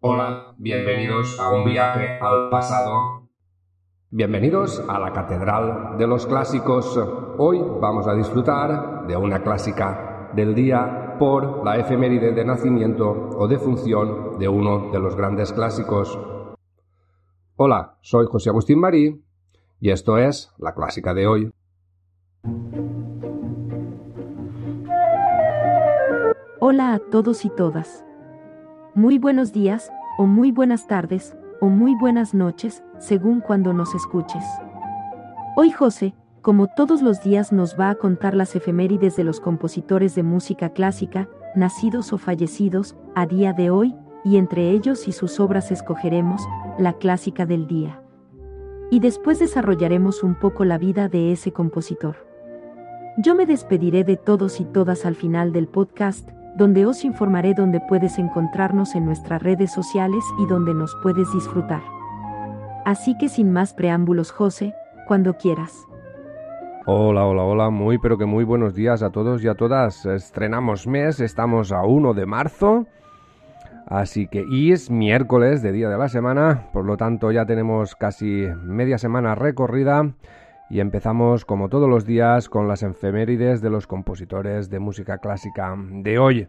Hola, bienvenidos a un viaje al pasado. Bienvenidos a la Catedral de los Clásicos. Hoy vamos a disfrutar de una clásica del día por la efeméride de nacimiento o de función de uno de los grandes clásicos. Hola, soy José Agustín Marí y esto es la clásica de hoy. Hola a todos y todas. Muy buenos días, o muy buenas tardes, o muy buenas noches, según cuando nos escuches. Hoy José, como todos los días, nos va a contar las efemérides de los compositores de música clásica, nacidos o fallecidos, a día de hoy, y entre ellos y sus obras escogeremos, la clásica del día. Y después desarrollaremos un poco la vida de ese compositor. Yo me despediré de todos y todas al final del podcast, donde os informaré dónde puedes encontrarnos en nuestras redes sociales y donde nos puedes disfrutar. Así que sin más preámbulos, José, cuando quieras. Hola, hola, hola, muy pero que muy buenos días a todos y a todas. Estrenamos mes, estamos a 1 de marzo. Así que, es miércoles de día de la semana, por lo tanto ya tenemos casi media semana recorrida y empezamos como todos los días con las efemérides de los compositores de música clásica de hoy.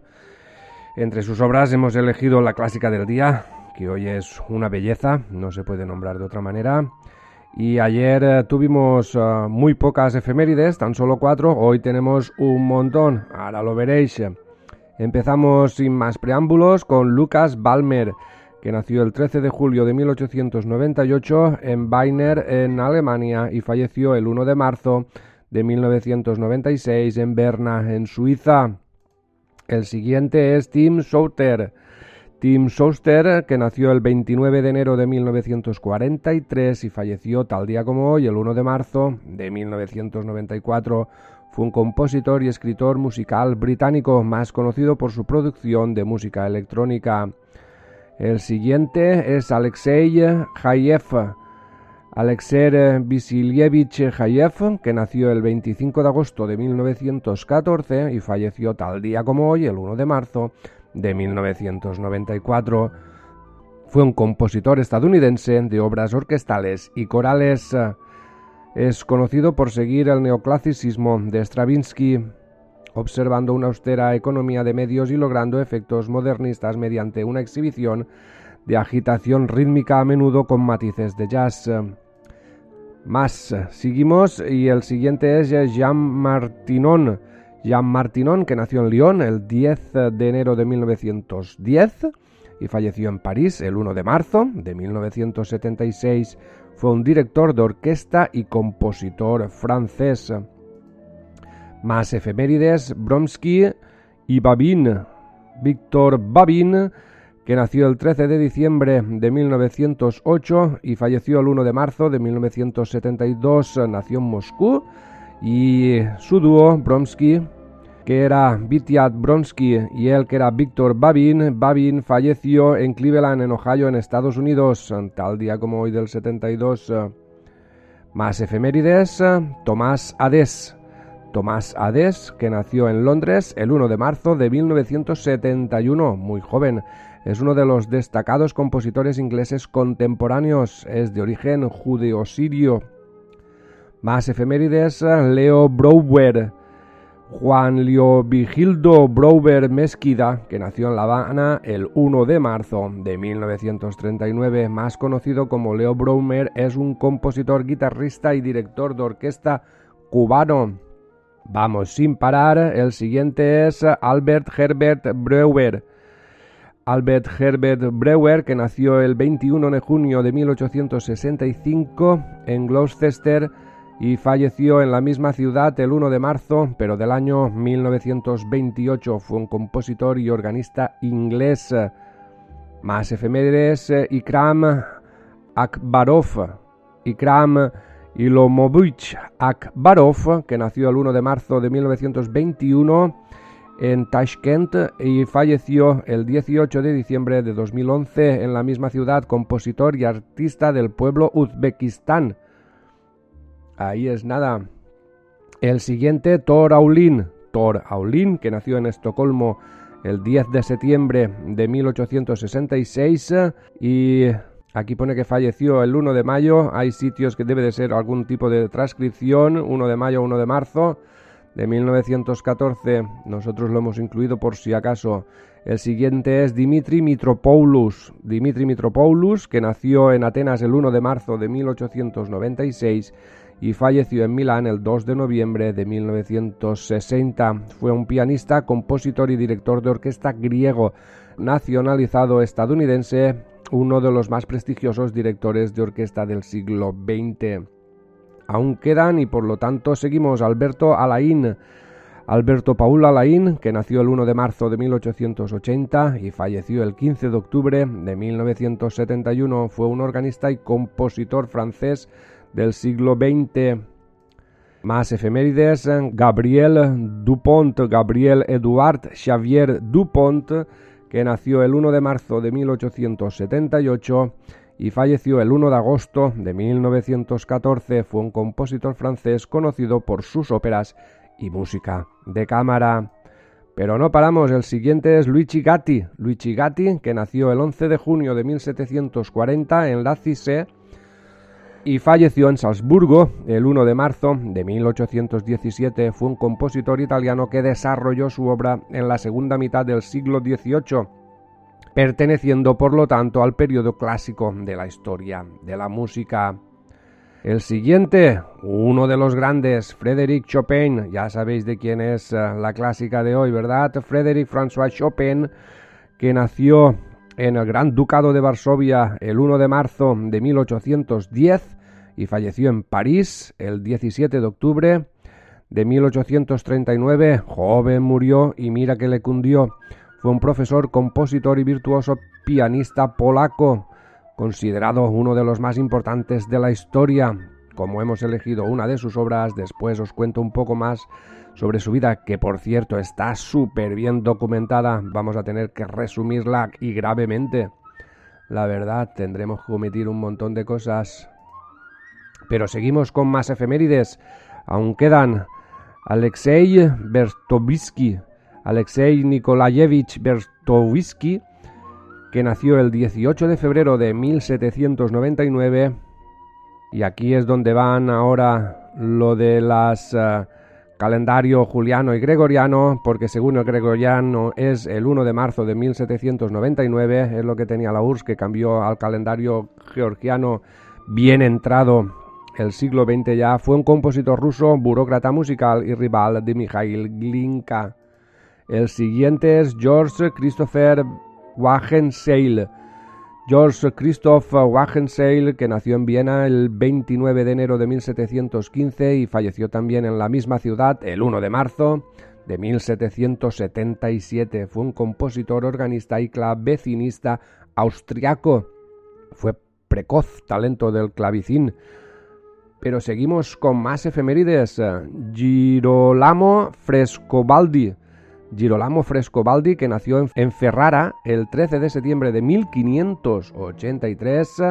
Entre sus obras hemos elegido la clásica del día, que hoy es una belleza, no se puede nombrar de otra manera. Y ayer eh, tuvimos eh, muy pocas efemérides, tan solo cuatro, hoy tenemos un montón, ahora lo veréis. Empezamos sin más preámbulos con Lucas Balmer, que nació el 13 de julio de 1898 en Weiner, en Alemania, y falleció el 1 de marzo de 1996 en Berna, en Suiza. El siguiente es Tim Souter. Tim Souster, que nació el 29 de enero de 1943 y falleció tal día como hoy, el 1 de marzo de 1994, fue un compositor y escritor musical británico más conocido por su producción de música electrónica. El siguiente es Alexei Hayev. Alexei Vasilievich Hayev, que nació el 25 de agosto de 1914 y falleció tal día como hoy, el 1 de marzo de 1994. Fue un compositor estadounidense de obras orquestales y corales. Es conocido por seguir el neoclasicismo de Stravinsky, observando una austera economía de medios y logrando efectos modernistas mediante una exhibición de agitación rítmica a menudo con matices de jazz. Más, seguimos y el siguiente es Jean Martinon. Jean Martinon, que nació en Lyon el 10 de enero de 1910 y falleció en París el 1 de marzo de 1976, fue un director de orquesta y compositor francés. Más efemérides, Bromsky y Babin. Víctor Babin, que nació el 13 de diciembre de 1908 y falleció el 1 de marzo de 1972, nació en Moscú, y su dúo, Bromsky, que era Vityat Bromsky y él que era Víctor Babin, Babin falleció en Cleveland, en Ohio, en Estados Unidos, tal día como hoy del 72. Más efemérides, Tomás Ades, Tomás Hades, que nació en Londres el 1 de marzo de 1971, muy joven. Es uno de los destacados compositores ingleses contemporáneos, es de origen judeo-sirio. Más efemérides, Leo Brouwer, Juan Leovigildo Brouwer Mesquida, que nació en La Habana el 1 de marzo de 1939, más conocido como Leo Brouwer, es un compositor, guitarrista y director de orquesta cubano. Vamos sin parar. El siguiente es Albert Herbert Breuer. Albert Herbert Breuer, que nació el 21 de junio de 1865 en Gloucester y falleció en la misma ciudad el 1 de marzo, pero del año 1928. Fue un compositor y organista inglés. Más efemérides, eh, Ikram Akbarov, Ikram Ilomovich Akbarov, que nació el 1 de marzo de 1921 en Tashkent y falleció el 18 de diciembre de 2011 en la misma ciudad, compositor y artista del pueblo Uzbekistán. Ahí es nada. El siguiente, Thor Aulin. Thor Aulin, que nació en Estocolmo el 10 de septiembre de 1866 y aquí pone que falleció el 1 de mayo. Hay sitios que debe de ser algún tipo de transcripción, 1 de mayo, 1 de marzo de 1914. Nosotros lo hemos incluido por si acaso. El siguiente es Dimitri Mitropoulos. Dimitri Mitropoulos, que nació en Atenas el 1 de marzo de 1896 y falleció en Milán el 2 de noviembre de 1960. Fue un pianista, compositor y director de orquesta griego, nacionalizado estadounidense, uno de los más prestigiosos directores de orquesta del siglo XX aún quedan y por lo tanto seguimos Alberto Alain. Alberto Paul Alain, que nació el 1 de marzo de 1880 y falleció el 15 de octubre de 1971, fue un organista y compositor francés del siglo XX. Más efemérides, Gabriel Dupont, Gabriel Edouard Xavier Dupont, que nació el 1 de marzo de 1878 y falleció el 1 de agosto de 1914. Fue un compositor francés conocido por sus óperas y música de cámara. Pero no paramos, el siguiente es Luigi Gatti. Luigi Gatti, que nació el 11 de junio de 1740 en La Cise y falleció en Salzburgo el 1 de marzo de 1817. Fue un compositor italiano que desarrolló su obra en la segunda mitad del siglo XVIII perteneciendo por lo tanto al periodo clásico de la historia de la música. El siguiente, uno de los grandes, Frédéric Chopin, ya sabéis de quién es eh, la clásica de hoy, ¿verdad? Frédéric François Chopin, que nació en el Gran Ducado de Varsovia el 1 de marzo de 1810 y falleció en París el 17 de octubre de 1839. Joven murió y mira que le cundió fue un profesor, compositor y virtuoso pianista polaco, considerado uno de los más importantes de la historia. Como hemos elegido una de sus obras, después os cuento un poco más sobre su vida, que por cierto está súper bien documentada. Vamos a tener que resumirla y gravemente. La verdad, tendremos que omitir un montón de cosas. Pero seguimos con más efemérides. Aún quedan Alexei Bertovsky, Alexei Nikolayevich Bertowisky, que nació el 18 de febrero de 1799, y aquí es donde van ahora lo de las eh, calendario juliano y gregoriano, porque según el gregoriano es el 1 de marzo de 1799, es lo que tenía la URSS, que cambió al calendario georgiano bien entrado el siglo XX ya, fue un compositor ruso, burócrata musical y rival de Mikhail Glinka. El siguiente es George Christopher Wagenseil. George Christoph Wagenseil, que nació en Viena el 29 de enero de 1715 y falleció también en la misma ciudad el 1 de marzo de 1777. Fue un compositor, organista y clavecinista austriaco. Fue precoz talento del clavicín. Pero seguimos con más efemérides. Girolamo Frescobaldi Girolamo Frescobaldi, que nació en Ferrara el 13 de septiembre de 1583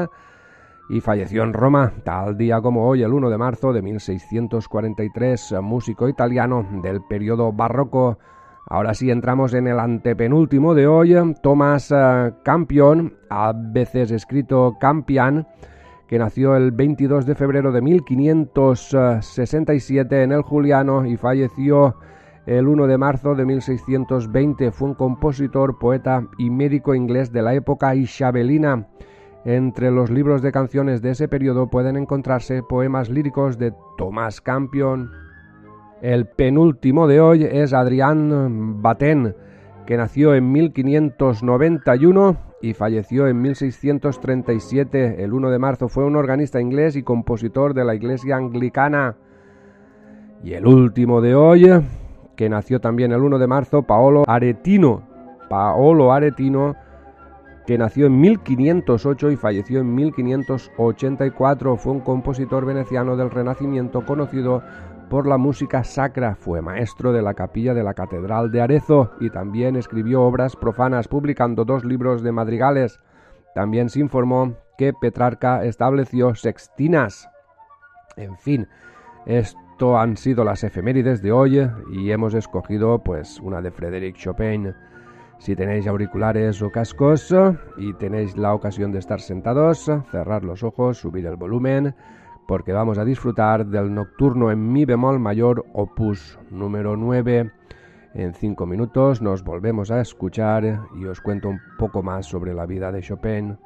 y falleció en Roma tal día como hoy, el 1 de marzo de 1643, músico italiano del periodo barroco. Ahora sí entramos en el antepenúltimo de hoy, Thomas eh, Campion, a veces escrito Campian, que nació el 22 de febrero de 1567 en el Juliano y falleció el 1 de marzo de 1620 fue un compositor, poeta y médico inglés de la época isabelina. Entre los libros de canciones de ese periodo pueden encontrarse poemas líricos de Thomas Campion. El penúltimo de hoy es Adrián Baten, que nació en 1591 y falleció en 1637. El 1 de marzo fue un organista inglés y compositor de la iglesia anglicana. Y el último de hoy que nació también el 1 de marzo, Paolo Aretino. Paolo Aretino, que nació en 1508 y falleció en 1584. Fue un compositor veneciano del Renacimiento conocido por la música sacra. Fue maestro de la capilla de la Catedral de Arezzo y también escribió obras profanas, publicando dos libros de madrigales. También se informó que Petrarca estableció sextinas. En fin, esto han sido las efemérides de hoy y hemos escogido pues una de Frédéric Chopin. Si tenéis auriculares o cascos y tenéis la ocasión de estar sentados, cerrar los ojos, subir el volumen, porque vamos a disfrutar del nocturno en mi bemol mayor opus número 9. En cinco minutos nos volvemos a escuchar y os cuento un poco más sobre la vida de Chopin.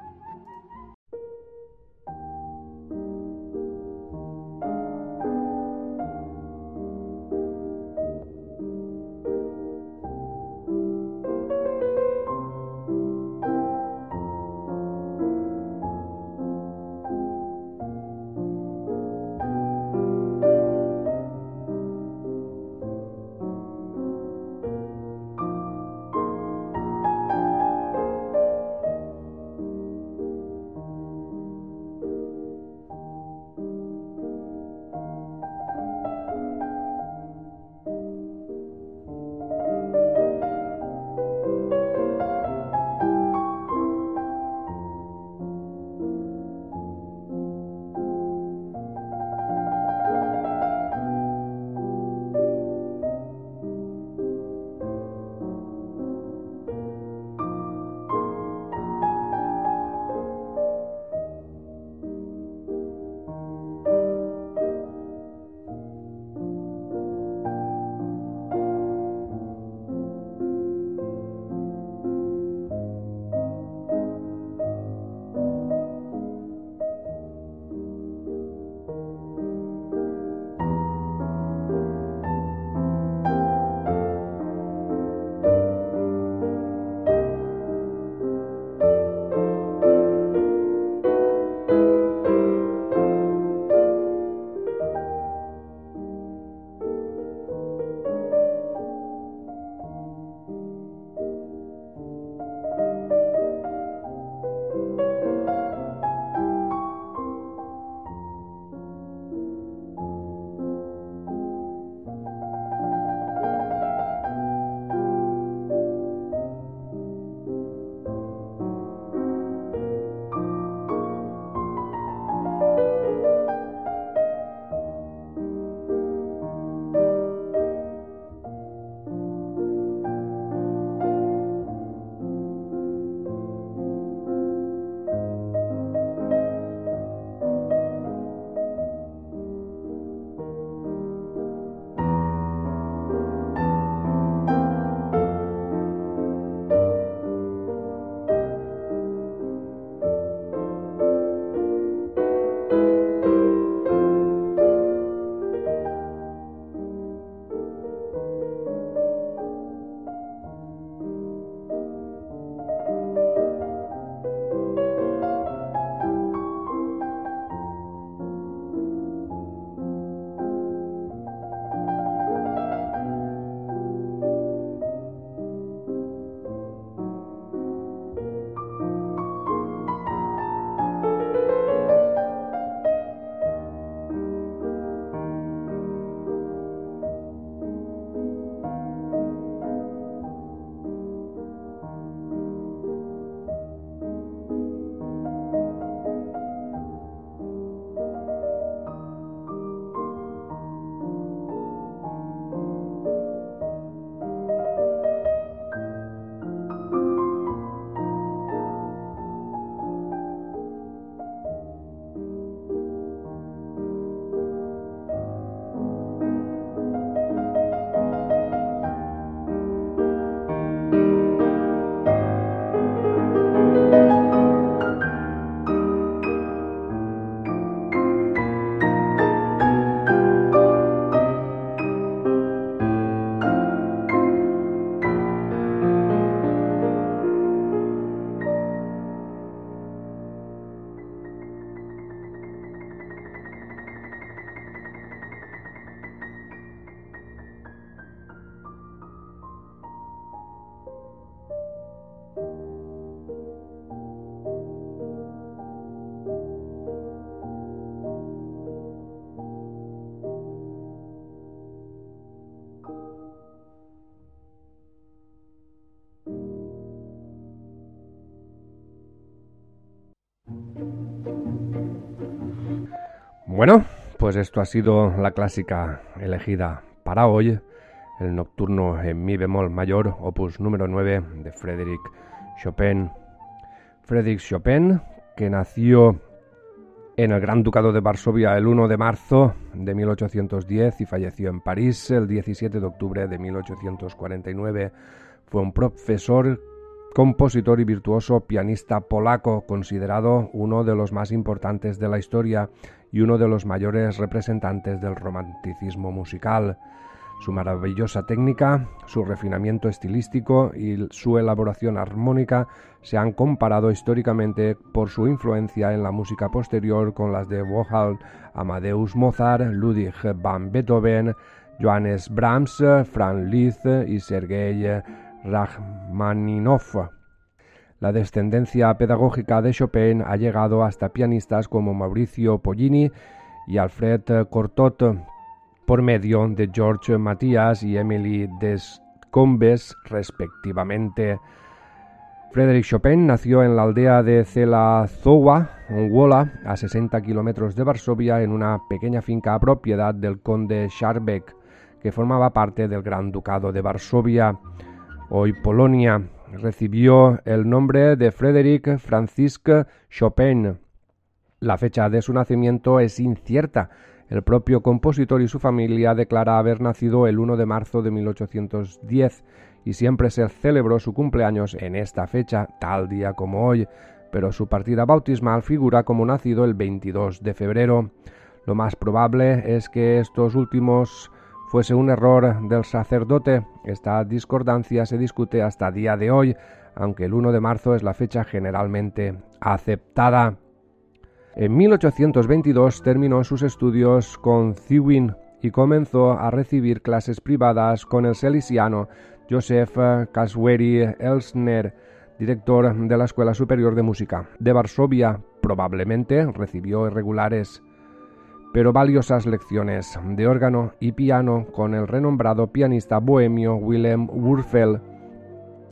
Pues esto ha sido la clásica elegida para hoy, el nocturno en mi bemol mayor, opus número 9 de Frédéric Chopin. Frédéric Chopin, que nació en el Gran Ducado de Varsovia el 1 de marzo de 1810 y falleció en París el 17 de octubre de 1849. Fue un profesor, compositor y virtuoso pianista polaco, considerado uno de los más importantes de la historia y uno de los mayores representantes del romanticismo musical. Su maravillosa técnica, su refinamiento estilístico y su elaboración armónica se han comparado históricamente por su influencia en la música posterior con las de Wolfgang Amadeus Mozart, Ludwig van Beethoven, Johannes Brahms, Franz Liszt y Sergei Rachmaninoff. La descendencia pedagógica de Chopin ha llegado hasta pianistas como Mauricio Pollini y Alfred Cortot, por medio de George Matías y Emily Descombes, respectivamente. Frédéric Chopin nació en la aldea de Zelazowa, Angola, a 60 kilómetros de Varsovia, en una pequeña finca propiedad del conde Scharbeck, que formaba parte del Gran Ducado de Varsovia, hoy Polonia. Recibió el nombre de Frédéric Francisque Chopin. La fecha de su nacimiento es incierta, el propio compositor y su familia declara haber nacido el 1 de marzo de 1810 y siempre se celebró su cumpleaños en esta fecha, tal día como hoy, pero su partida bautismal figura como nacido el 22 de febrero. Lo más probable es que estos últimos fuese un error del sacerdote. Esta discordancia se discute hasta día de hoy, aunque el 1 de marzo es la fecha generalmente aceptada. En 1822 terminó sus estudios con Ziwin y comenzó a recibir clases privadas con el seliciano Joseph Kasweri Elsner, director de la Escuela Superior de Música de Varsovia. Probablemente recibió irregulares pero valiosas lecciones de órgano y piano con el renombrado pianista bohemio Willem Wurfel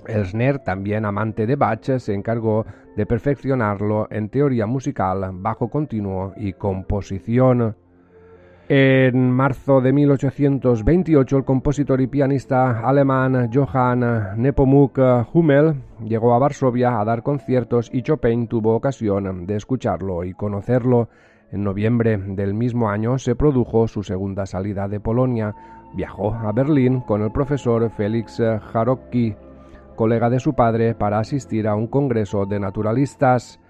Elsner, también amante de Bach, se encargó de perfeccionarlo en teoría musical, bajo continuo y composición. En marzo de 1828, el compositor y pianista alemán Johann Nepomuk Hummel llegó a Varsovia a dar conciertos y Chopin tuvo ocasión de escucharlo y conocerlo. En noviembre del mismo año se produjo su segunda salida de Polonia. Viajó a Berlín con el profesor Felix Jarocki colega de su padre, para asistir a un congreso de naturalistas.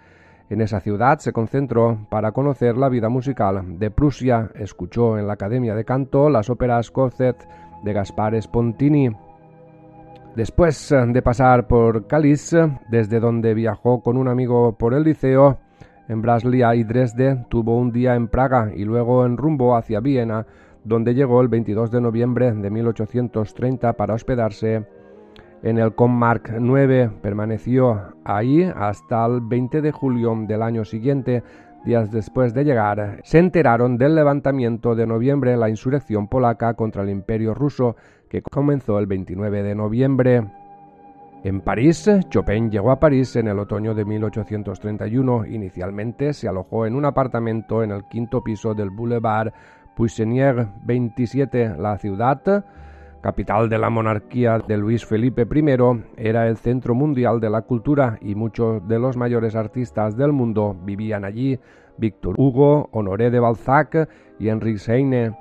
En esa ciudad se concentró para conocer la vida musical de Prusia, escuchó en la Academia de Canto las óperas Corset de Gaspar Spontini. Después de pasar por Caliz, desde donde viajó con un amigo por el liceo, en Braslia y Dresde, tuvo un día en Praga y luego en rumbo hacia Viena, donde llegó el 22 de noviembre de 1830 para hospedarse en el Commark 9 permaneció ahí hasta el 20 de julio del año siguiente. Días después de llegar, se enteraron del levantamiento de noviembre, la insurrección polaca contra el imperio ruso, que comenzó el 29 de noviembre. En París, Chopin llegó a París en el otoño de 1831. Inicialmente se alojó en un apartamento en el quinto piso del Boulevard Poissonnière 27. La ciudad capital de la monarquía de Luis Felipe I, era el centro mundial de la cultura y muchos de los mayores artistas del mundo vivían allí, Víctor Hugo, Honoré de Balzac y Henrik Heine.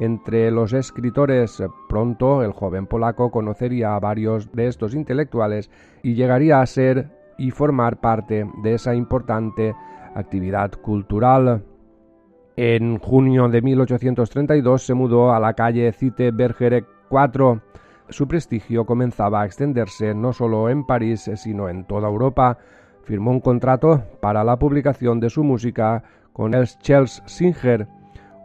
Entre los escritores, pronto el joven polaco conocería a varios de estos intelectuales y llegaría a ser y formar parte de esa importante actividad cultural. En junio de 1832 se mudó a la calle Cite Bergerac 4. Su prestigio comenzaba a extenderse no solo en París, sino en toda Europa. Firmó un contrato para la publicación de su música con el Chels Singer,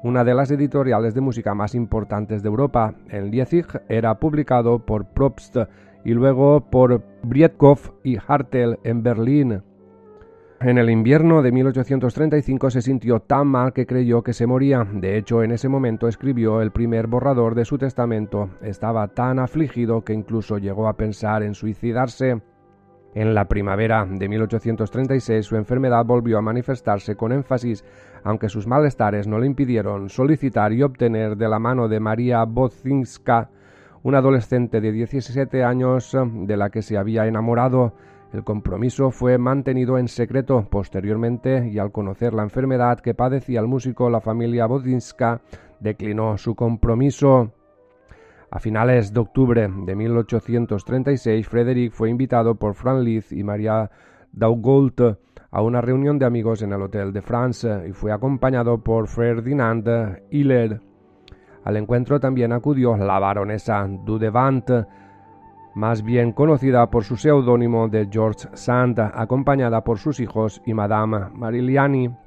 una de las editoriales de música más importantes de Europa. En Leipzig era publicado por Probst y luego por Breitkopf y Hartel en Berlín. En el invierno de 1835 se sintió tan mal que creyó que se moría. De hecho, en ese momento escribió el primer borrador de su testamento. Estaba tan afligido que incluso llegó a pensar en suicidarse. En la primavera de 1836 su enfermedad volvió a manifestarse con énfasis, aunque sus malestares no le impidieron solicitar y obtener de la mano de María Bozinska, una adolescente de 17 años de la que se había enamorado. El compromiso fue mantenido en secreto posteriormente y al conocer la enfermedad que padecía el músico, la familia Bozinska declinó su compromiso. A finales de octubre de 1836, Frederick fue invitado por Franz Liszt y Maria Daugault a una reunión de amigos en el Hotel de France y fue acompañado por Ferdinand Hiller. Al encuentro también acudió la baronesa Dudevant, más bien conocida por su seudónimo de George Sand, acompañada por sus hijos y Madame Mariliani.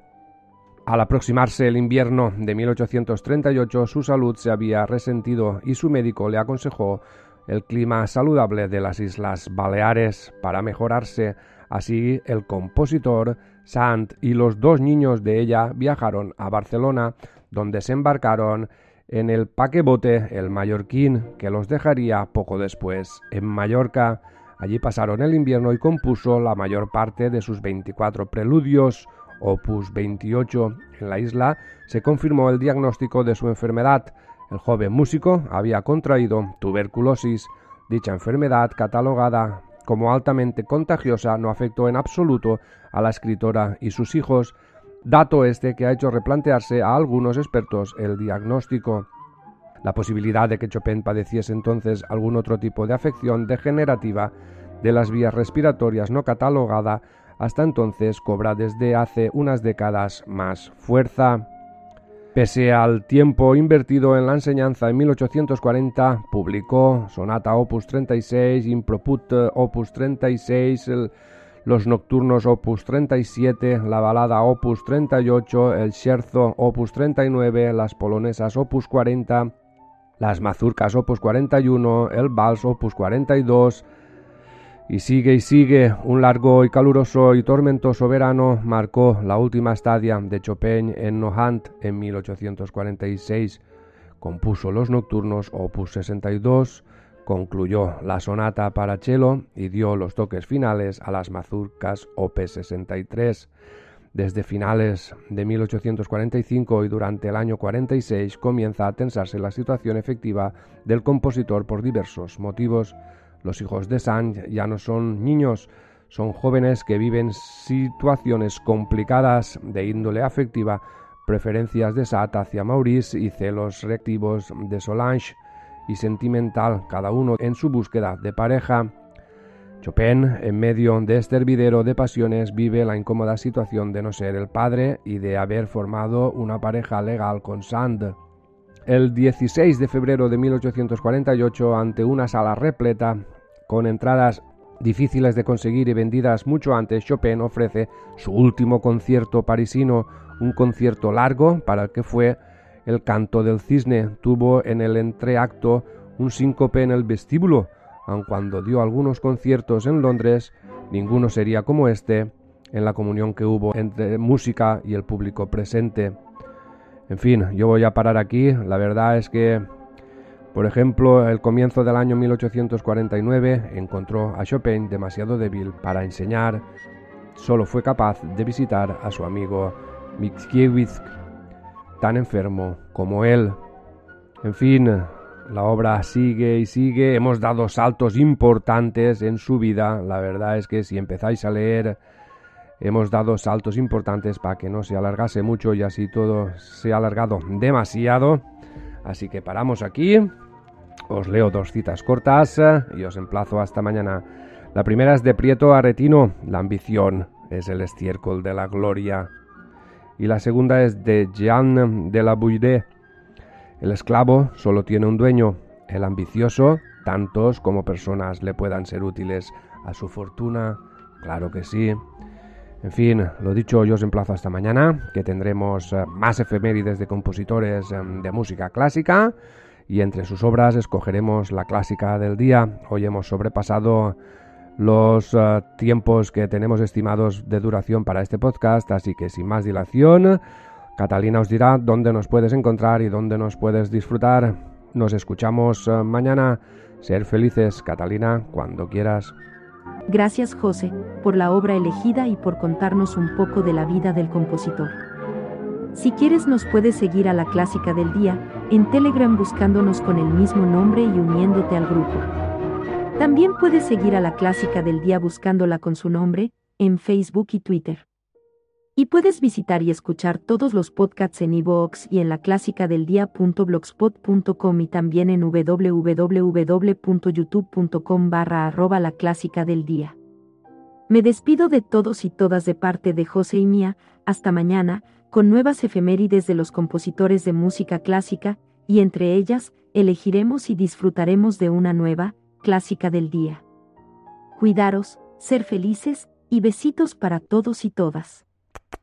Al aproximarse el invierno de 1838 su salud se había resentido y su médico le aconsejó el clima saludable de las Islas Baleares para mejorarse. Así el compositor Sant y los dos niños de ella viajaron a Barcelona, donde se embarcaron en el paquebote El Mallorquín, que los dejaría poco después en Mallorca. Allí pasaron el invierno y compuso la mayor parte de sus 24 preludios, Opus 28. En la isla se confirmó el diagnóstico de su enfermedad. El joven músico había contraído tuberculosis. Dicha enfermedad, catalogada como altamente contagiosa, no afectó en absoluto a la escritora y sus hijos, dato este que ha hecho replantearse a algunos expertos el diagnóstico. La posibilidad de que Chopin padeciese entonces algún otro tipo de afección degenerativa de las vías respiratorias no catalogada hasta entonces cobra desde hace unas décadas más fuerza. Pese al tiempo invertido en la enseñanza en 1840, publicó Sonata Opus 36, Improput Opus 36, los Nocturnos Opus 37, la Balada Opus 38, el Scherzo Opus 39, las Polonesas Opus 40, las Mazurcas Opus 41, el Vals Opus 42, y sigue y sigue, un largo y caluroso y tormentoso verano marcó la última estadia de Chopin en Nohant en 1846. Compuso los nocturnos opus 62, concluyó la sonata para cello y dio los toques finales a las mazurcas op 63. Desde finales de 1845 y durante el año 46 comienza a tensarse la situación efectiva del compositor por diversos motivos. Los hijos de Sand ya no son niños, son jóvenes que viven situaciones complicadas de índole afectiva, preferencias de Sat hacia Maurice y celos reactivos de Solange y sentimental, cada uno en su búsqueda de pareja. Chopin, en medio de este hervidero de pasiones, vive la incómoda situación de no ser el padre y de haber formado una pareja legal con Sand. El 16 de febrero de 1848, ante una sala repleta, con entradas difíciles de conseguir y vendidas mucho antes, Chopin ofrece su último concierto parisino, un concierto largo para el que fue el canto del cisne. Tuvo en el entreacto un síncope en el vestíbulo, aun cuando dio algunos conciertos en Londres, ninguno sería como este en la comunión que hubo entre música y el público presente. En fin, yo voy a parar aquí. La verdad es que, por ejemplo, el comienzo del año 1849 encontró a Chopin demasiado débil para enseñar. Solo fue capaz de visitar a su amigo Mickiewicz, tan enfermo como él. En fin, la obra sigue y sigue. Hemos dado saltos importantes en su vida. La verdad es que si empezáis a leer hemos dado saltos importantes para que no se alargase mucho y así todo se ha alargado demasiado. Así que paramos aquí. Os leo dos citas cortas y os emplazo hasta mañana. La primera es de Prieto Aretino, La ambición es el estiércol de la gloria. Y la segunda es de Jean de la Bouille. El esclavo solo tiene un dueño, el ambicioso, tantos como personas le puedan ser útiles a su fortuna. Claro que sí. En fin, lo dicho, yo os emplazo hasta mañana, que tendremos eh, más efemérides de compositores em, de música clásica y entre sus obras escogeremos la clásica del día. Hoy hemos sobrepasado los eh, tiempos que tenemos estimados de duración para este podcast, así que sin más dilación, Catalina os dirá dónde nos puedes encontrar y dónde nos puedes disfrutar. Nos escuchamos eh, mañana. Ser felices, Catalina, cuando quieras. Gracias José, por la obra elegida y por contarnos un poco de la vida del compositor. Si quieres nos puedes seguir a la clásica del día, en Telegram buscándonos con el mismo nombre y uniéndote al grupo. También puedes seguir a la clásica del día buscándola con su nombre, en Facebook y Twitter. Y puedes visitar y escuchar todos los podcasts en iVoox y en la y también en www.youtube.com barra arroba la clásica del día. Me despido de todos y todas de parte de José y mía, hasta mañana, con nuevas efemérides de los compositores de música clásica, y entre ellas, elegiremos y disfrutaremos de una nueva, clásica del día. Cuidaros, ser felices, y besitos para todos y todas.